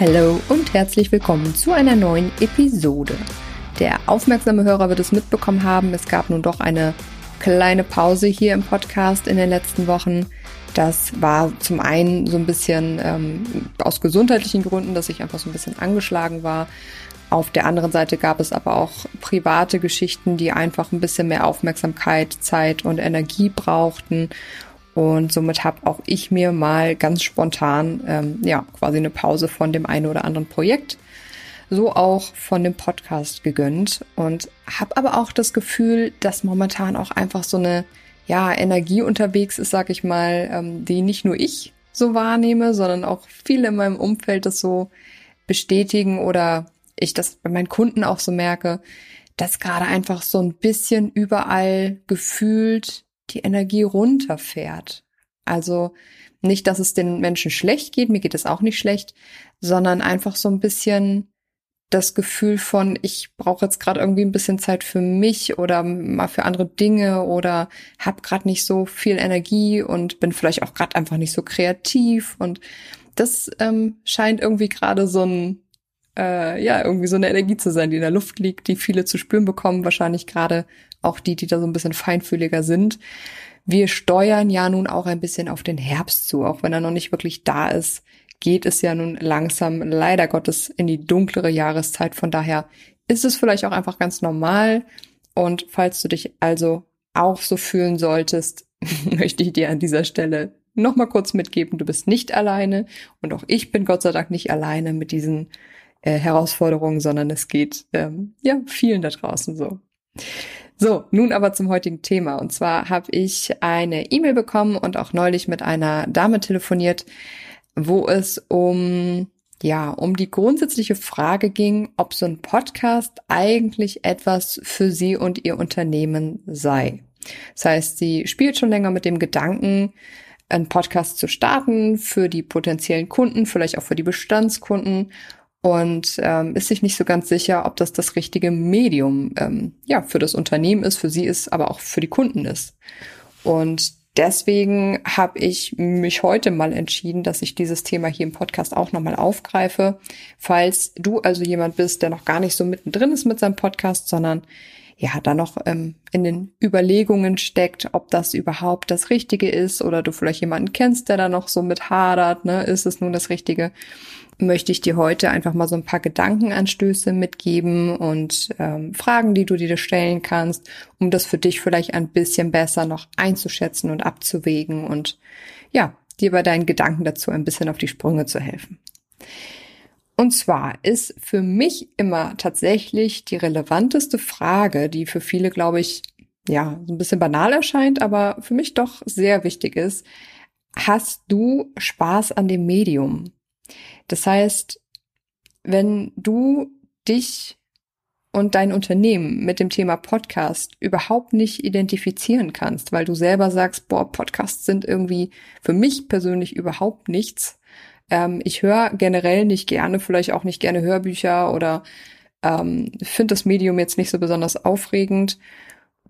Hallo und herzlich willkommen zu einer neuen Episode. Der aufmerksame Hörer wird es mitbekommen haben, es gab nun doch eine kleine Pause hier im Podcast in den letzten Wochen. Das war zum einen so ein bisschen ähm, aus gesundheitlichen Gründen, dass ich einfach so ein bisschen angeschlagen war. Auf der anderen Seite gab es aber auch private Geschichten, die einfach ein bisschen mehr Aufmerksamkeit, Zeit und Energie brauchten. Und somit habe auch ich mir mal ganz spontan ähm, ja quasi eine Pause von dem einen oder anderen Projekt, so auch von dem Podcast gegönnt und habe aber auch das Gefühl, dass momentan auch einfach so eine ja Energie unterwegs ist, sag ich mal, ähm, die nicht nur ich so wahrnehme, sondern auch viele in meinem Umfeld das so bestätigen oder ich das bei meinen Kunden auch so merke, dass gerade einfach so ein bisschen überall gefühlt die Energie runterfährt. Also nicht, dass es den Menschen schlecht geht, mir geht es auch nicht schlecht, sondern einfach so ein bisschen das Gefühl von, ich brauche jetzt gerade irgendwie ein bisschen Zeit für mich oder mal für andere Dinge oder habe gerade nicht so viel Energie und bin vielleicht auch gerade einfach nicht so kreativ. Und das ähm, scheint irgendwie gerade so ein, äh, ja, irgendwie so eine Energie zu sein, die in der Luft liegt, die viele zu spüren bekommen, wahrscheinlich gerade auch die, die da so ein bisschen feinfühliger sind. Wir steuern ja nun auch ein bisschen auf den Herbst zu, auch wenn er noch nicht wirklich da ist, geht es ja nun langsam leider Gottes in die dunklere Jahreszeit. Von daher ist es vielleicht auch einfach ganz normal. Und falls du dich also auch so fühlen solltest, möchte ich dir an dieser Stelle nochmal kurz mitgeben, du bist nicht alleine und auch ich bin Gott sei Dank nicht alleine mit diesen äh, Herausforderungen, sondern es geht ähm, ja vielen da draußen so. So, nun aber zum heutigen Thema. Und zwar habe ich eine E-Mail bekommen und auch neulich mit einer Dame telefoniert, wo es um ja, um die grundsätzliche Frage ging, ob so ein Podcast eigentlich etwas für sie und ihr Unternehmen sei. Das heißt, sie spielt schon länger mit dem Gedanken, einen Podcast zu starten für die potenziellen Kunden, vielleicht auch für die Bestandskunden und ähm, ist sich nicht so ganz sicher, ob das das richtige Medium ähm, ja für das Unternehmen ist, für sie ist, aber auch für die Kunden ist. Und deswegen habe ich mich heute mal entschieden, dass ich dieses Thema hier im Podcast auch nochmal aufgreife. Falls du also jemand bist, der noch gar nicht so mittendrin ist mit seinem Podcast, sondern ja, da noch ähm, in den Überlegungen steckt, ob das überhaupt das Richtige ist oder du vielleicht jemanden kennst, der da noch so mit hadert, ne, ist es nun das Richtige? möchte ich dir heute einfach mal so ein paar Gedankenanstöße mitgeben und ähm, Fragen, die du dir stellen kannst, um das für dich vielleicht ein bisschen besser noch einzuschätzen und abzuwägen und ja, dir bei deinen Gedanken dazu ein bisschen auf die Sprünge zu helfen. Und zwar ist für mich immer tatsächlich die relevanteste Frage, die für viele, glaube ich, ja, ein bisschen banal erscheint, aber für mich doch sehr wichtig ist. Hast du Spaß an dem Medium? Das heißt, wenn du dich und dein Unternehmen mit dem Thema Podcast überhaupt nicht identifizieren kannst, weil du selber sagst, boah, Podcasts sind irgendwie für mich persönlich überhaupt nichts. Ähm, ich höre generell nicht gerne, vielleicht auch nicht gerne Hörbücher oder ähm, finde das Medium jetzt nicht so besonders aufregend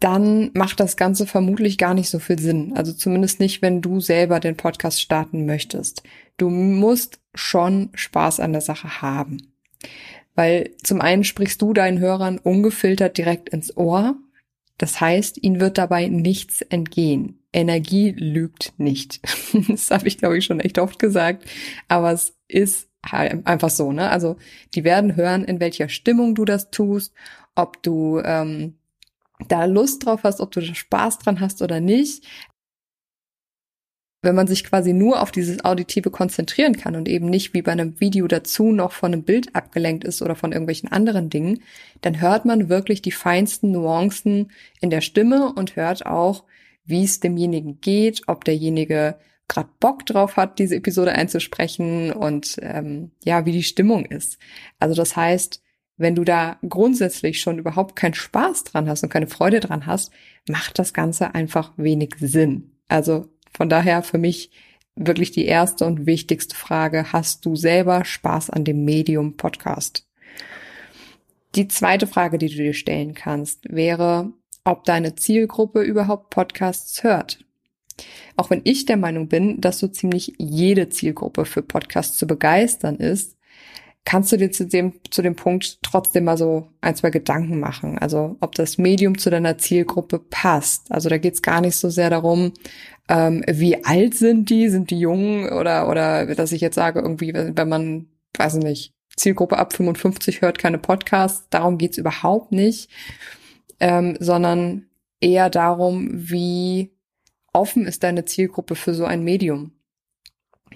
dann macht das Ganze vermutlich gar nicht so viel Sinn. Also zumindest nicht, wenn du selber den Podcast starten möchtest. Du musst schon Spaß an der Sache haben. Weil zum einen sprichst du deinen Hörern ungefiltert direkt ins Ohr. Das heißt, ihnen wird dabei nichts entgehen. Energie lügt nicht. das habe ich, glaube ich, schon echt oft gesagt. Aber es ist halt einfach so, ne? Also die werden hören, in welcher Stimmung du das tust, ob du ähm, da Lust drauf hast, ob du da Spaß dran hast oder nicht. Wenn man sich quasi nur auf dieses Auditive konzentrieren kann und eben nicht wie bei einem Video dazu noch von einem Bild abgelenkt ist oder von irgendwelchen anderen Dingen, dann hört man wirklich die feinsten Nuancen in der Stimme und hört auch, wie es demjenigen geht, ob derjenige gerade Bock drauf hat, diese Episode einzusprechen und ähm, ja, wie die Stimmung ist. Also das heißt, wenn du da grundsätzlich schon überhaupt keinen Spaß dran hast und keine Freude dran hast, macht das Ganze einfach wenig Sinn. Also von daher für mich wirklich die erste und wichtigste Frage. Hast du selber Spaß an dem Medium Podcast? Die zweite Frage, die du dir stellen kannst, wäre, ob deine Zielgruppe überhaupt Podcasts hört. Auch wenn ich der Meinung bin, dass so ziemlich jede Zielgruppe für Podcasts zu begeistern ist, kannst du dir zu dem, zu dem Punkt trotzdem mal so ein, zwei Gedanken machen. Also ob das Medium zu deiner Zielgruppe passt. Also da geht es gar nicht so sehr darum, ähm, wie alt sind die, sind die jung oder, oder dass ich jetzt sage, irgendwie, wenn man, weiß ich nicht, Zielgruppe ab 55 hört keine Podcasts, darum geht's überhaupt nicht, ähm, sondern eher darum, wie offen ist deine Zielgruppe für so ein Medium.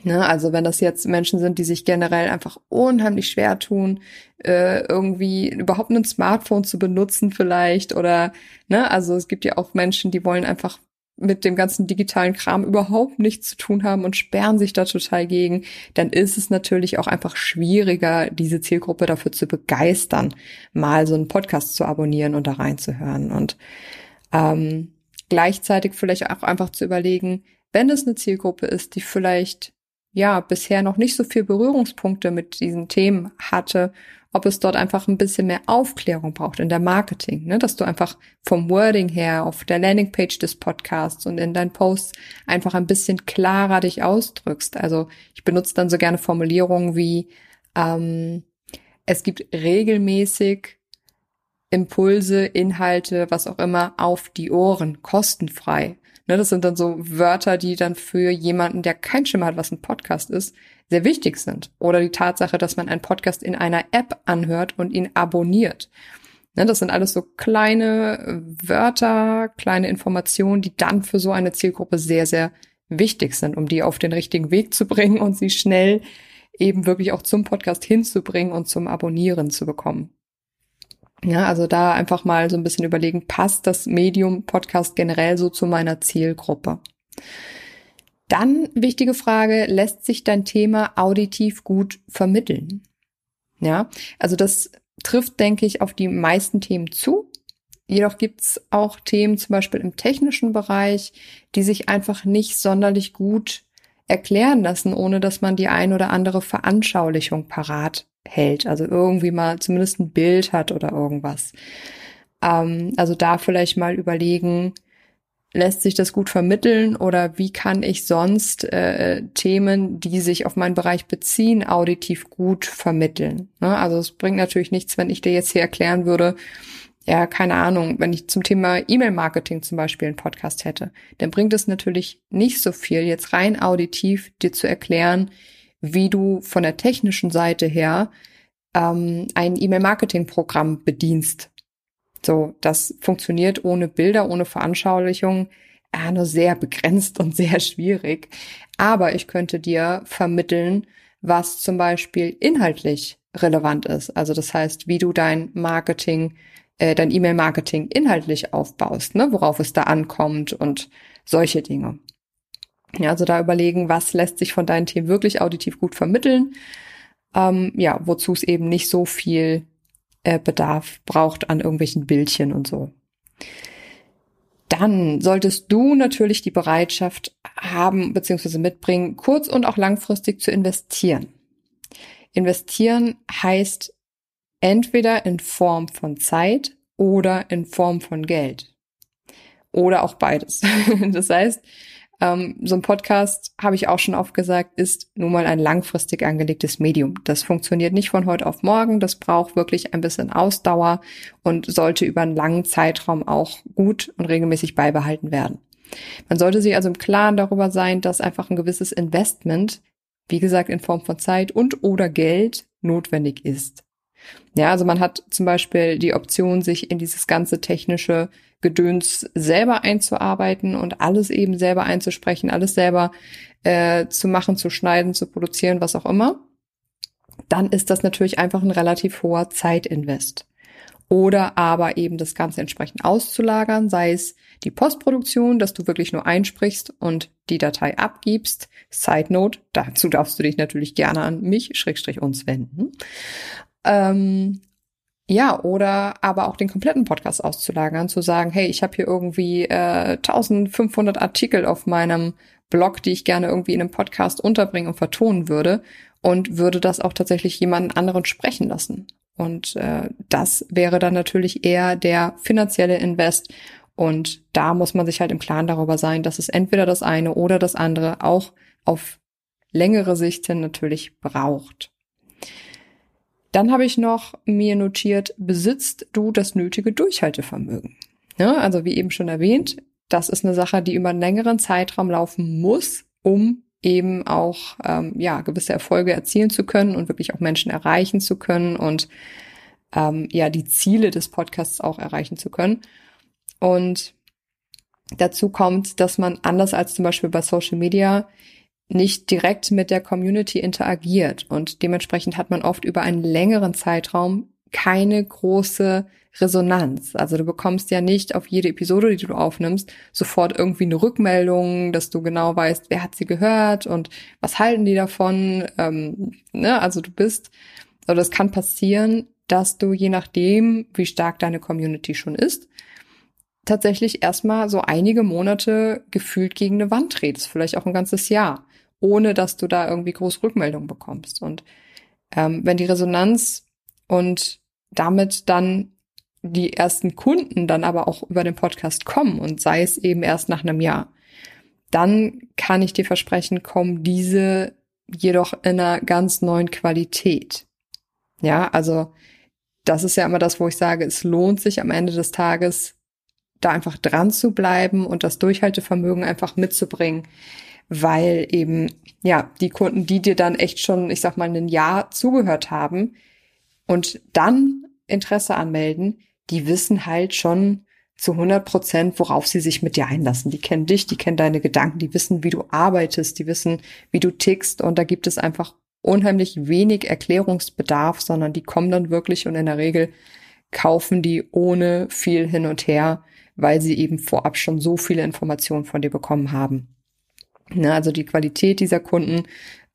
Ne, also wenn das jetzt Menschen sind, die sich generell einfach unheimlich schwer tun, äh, irgendwie überhaupt ein Smartphone zu benutzen vielleicht oder ne, also es gibt ja auch Menschen, die wollen einfach mit dem ganzen digitalen Kram überhaupt nichts zu tun haben und sperren sich da total gegen, dann ist es natürlich auch einfach schwieriger, diese Zielgruppe dafür zu begeistern, mal so einen Podcast zu abonnieren und da reinzuhören. Und ähm, gleichzeitig vielleicht auch einfach zu überlegen, wenn es eine Zielgruppe ist, die vielleicht ja bisher noch nicht so viel Berührungspunkte mit diesen Themen hatte ob es dort einfach ein bisschen mehr Aufklärung braucht in der Marketing, ne? dass du einfach vom Wording her auf der Landingpage des Podcasts und in deinen Posts einfach ein bisschen klarer dich ausdrückst. Also ich benutze dann so gerne Formulierungen wie ähm, es gibt regelmäßig Impulse, Inhalte, was auch immer, auf die Ohren, kostenfrei. Ne, das sind dann so Wörter, die dann für jemanden, der kein Schimmer hat, was ein Podcast ist, sehr wichtig sind. Oder die Tatsache, dass man einen Podcast in einer App anhört und ihn abonniert. Ne, das sind alles so kleine Wörter, kleine Informationen, die dann für so eine Zielgruppe sehr, sehr wichtig sind, um die auf den richtigen Weg zu bringen und sie schnell eben wirklich auch zum Podcast hinzubringen und zum Abonnieren zu bekommen. Ja, also da einfach mal so ein bisschen überlegen, passt das Medium Podcast generell so zu meiner Zielgruppe? Dann wichtige Frage, lässt sich dein Thema auditiv gut vermitteln? Ja, also das trifft, denke ich, auf die meisten Themen zu. Jedoch gibt's auch Themen, zum Beispiel im technischen Bereich, die sich einfach nicht sonderlich gut erklären lassen, ohne dass man die ein oder andere Veranschaulichung parat hält. Also irgendwie mal zumindest ein Bild hat oder irgendwas. Ähm, also da vielleicht mal überlegen, lässt sich das gut vermitteln oder wie kann ich sonst äh, Themen, die sich auf meinen Bereich beziehen, auditiv gut vermitteln? Ne? Also es bringt natürlich nichts, wenn ich dir jetzt hier erklären würde, ja, keine Ahnung, wenn ich zum Thema E-Mail-Marketing zum Beispiel einen Podcast hätte, dann bringt es natürlich nicht so viel, jetzt rein auditiv dir zu erklären, wie du von der technischen Seite her ähm, ein E-Mail-Marketing-Programm bedienst. So, das funktioniert ohne Bilder, ohne Veranschaulichung, äh, nur sehr begrenzt und sehr schwierig. Aber ich könnte dir vermitteln, was zum Beispiel inhaltlich relevant ist. Also das heißt, wie du dein Marketing, äh, dein E-Mail-Marketing inhaltlich aufbaust, ne, worauf es da ankommt und solche Dinge. Ja, also da überlegen, was lässt sich von deinen Themen wirklich auditiv gut vermitteln. Ähm, ja, wozu es eben nicht so viel äh, Bedarf braucht an irgendwelchen Bildchen und so. Dann solltest du natürlich die Bereitschaft haben bzw. mitbringen, kurz- und auch langfristig zu investieren. Investieren heißt entweder in Form von Zeit oder in Form von Geld. Oder auch beides. Das heißt, ähm, so ein Podcast, habe ich auch schon oft gesagt, ist nun mal ein langfristig angelegtes Medium. Das funktioniert nicht von heute auf morgen. Das braucht wirklich ein bisschen Ausdauer und sollte über einen langen Zeitraum auch gut und regelmäßig beibehalten werden. Man sollte sich also im Klaren darüber sein, dass einfach ein gewisses Investment, wie gesagt, in Form von Zeit und oder Geld notwendig ist. Ja, also man hat zum Beispiel die Option, sich in dieses ganze technische Gedöns selber einzuarbeiten und alles eben selber einzusprechen, alles selber äh, zu machen, zu schneiden, zu produzieren, was auch immer, dann ist das natürlich einfach ein relativ hoher Zeitinvest. Oder aber eben das Ganze entsprechend auszulagern, sei es die Postproduktion, dass du wirklich nur einsprichst und die Datei abgibst. Side Note, dazu darfst du dich natürlich gerne an mich, Schrägstrich uns wenden. Ähm, ja, oder aber auch den kompletten Podcast auszulagern, zu sagen, hey, ich habe hier irgendwie äh, 1500 Artikel auf meinem Blog, die ich gerne irgendwie in einem Podcast unterbringen und vertonen würde und würde das auch tatsächlich jemanden anderen sprechen lassen. Und äh, das wäre dann natürlich eher der finanzielle Invest. Und da muss man sich halt im Klaren darüber sein, dass es entweder das eine oder das andere auch auf längere Sicht hin natürlich braucht. Dann habe ich noch mir notiert, besitzt du das nötige Durchhaltevermögen? Ja, also wie eben schon erwähnt, das ist eine Sache, die über einen längeren Zeitraum laufen muss, um eben auch ähm, ja gewisse Erfolge erzielen zu können und wirklich auch Menschen erreichen zu können und ähm, ja die Ziele des Podcasts auch erreichen zu können. Und dazu kommt, dass man anders als zum Beispiel bei Social Media nicht direkt mit der Community interagiert und dementsprechend hat man oft über einen längeren Zeitraum keine große Resonanz. Also du bekommst ja nicht auf jede Episode, die du aufnimmst, sofort irgendwie eine Rückmeldung, dass du genau weißt, wer hat sie gehört und was halten die davon. Ähm, ne? Also du bist, oder also es kann passieren, dass du je nachdem, wie stark deine Community schon ist, tatsächlich erstmal so einige Monate gefühlt gegen eine Wand tretest, vielleicht auch ein ganzes Jahr, ohne dass du da irgendwie groß Rückmeldung bekommst. Und ähm, wenn die Resonanz und damit dann die ersten Kunden dann aber auch über den Podcast kommen und sei es eben erst nach einem Jahr, dann kann ich dir versprechen, kommen diese jedoch in einer ganz neuen Qualität. Ja, also das ist ja immer das, wo ich sage, es lohnt sich am Ende des Tages, da einfach dran zu bleiben und das Durchhaltevermögen einfach mitzubringen, weil eben, ja, die Kunden, die dir dann echt schon, ich sag mal, ein Jahr zugehört haben und dann Interesse anmelden, die wissen halt schon zu 100 Prozent, worauf sie sich mit dir einlassen. Die kennen dich, die kennen deine Gedanken, die wissen, wie du arbeitest, die wissen, wie du tickst und da gibt es einfach unheimlich wenig Erklärungsbedarf, sondern die kommen dann wirklich und in der Regel kaufen die ohne viel hin und her, weil sie eben vorab schon so viele Informationen von dir bekommen haben. Ne, also die Qualität dieser Kunden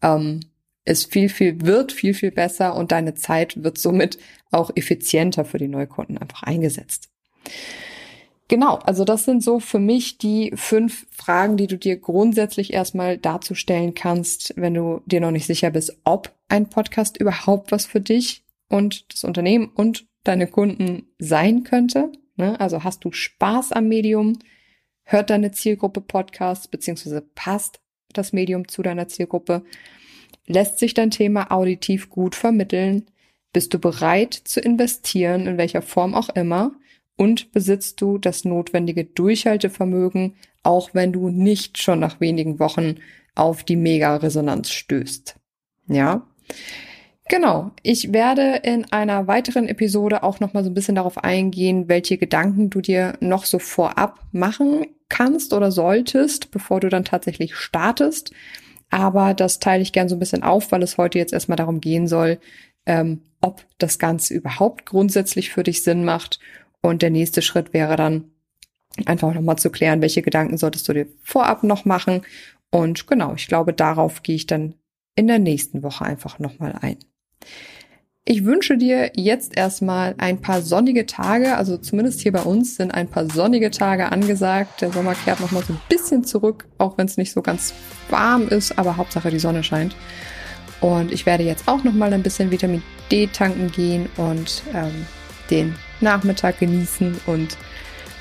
ähm, ist viel, viel, wird viel, viel besser und deine Zeit wird somit auch effizienter für die Neukunden einfach eingesetzt. Genau, also das sind so für mich die fünf Fragen, die du dir grundsätzlich erstmal darzustellen kannst, wenn du dir noch nicht sicher bist, ob ein Podcast überhaupt was für dich und das Unternehmen und deine Kunden sein könnte. Ne? Also hast du Spaß am Medium? Hört deine Zielgruppe Podcasts, beziehungsweise passt das Medium zu deiner Zielgruppe? Lässt sich dein Thema auditiv gut vermitteln? Bist du bereit zu investieren, in welcher Form auch immer? Und besitzt du das notwendige Durchhaltevermögen, auch wenn du nicht schon nach wenigen Wochen auf die Mega-Resonanz stößt? Ja? Genau. Ich werde in einer weiteren Episode auch noch mal so ein bisschen darauf eingehen, welche Gedanken du dir noch so vorab machen kannst oder solltest, bevor du dann tatsächlich startest. Aber das teile ich gern so ein bisschen auf, weil es heute jetzt erstmal darum gehen soll, ähm, ob das Ganze überhaupt grundsätzlich für dich Sinn macht. Und der nächste Schritt wäre dann einfach nochmal zu klären, welche Gedanken solltest du dir vorab noch machen. Und genau, ich glaube, darauf gehe ich dann in der nächsten Woche einfach nochmal ein. Ich wünsche dir jetzt erstmal ein paar sonnige Tage, also zumindest hier bei uns sind ein paar sonnige Tage angesagt. Der Sommer kehrt nochmal so ein bisschen zurück, auch wenn es nicht so ganz warm ist, aber Hauptsache die Sonne scheint. Und ich werde jetzt auch nochmal ein bisschen Vitamin D tanken gehen und ähm, den Nachmittag genießen und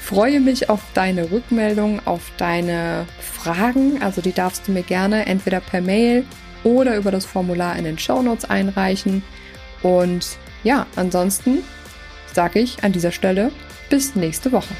freue mich auf deine Rückmeldung, auf deine Fragen. Also die darfst du mir gerne entweder per Mail oder über das Formular in den Show Notes einreichen. Und ja, ansonsten sage ich an dieser Stelle bis nächste Woche.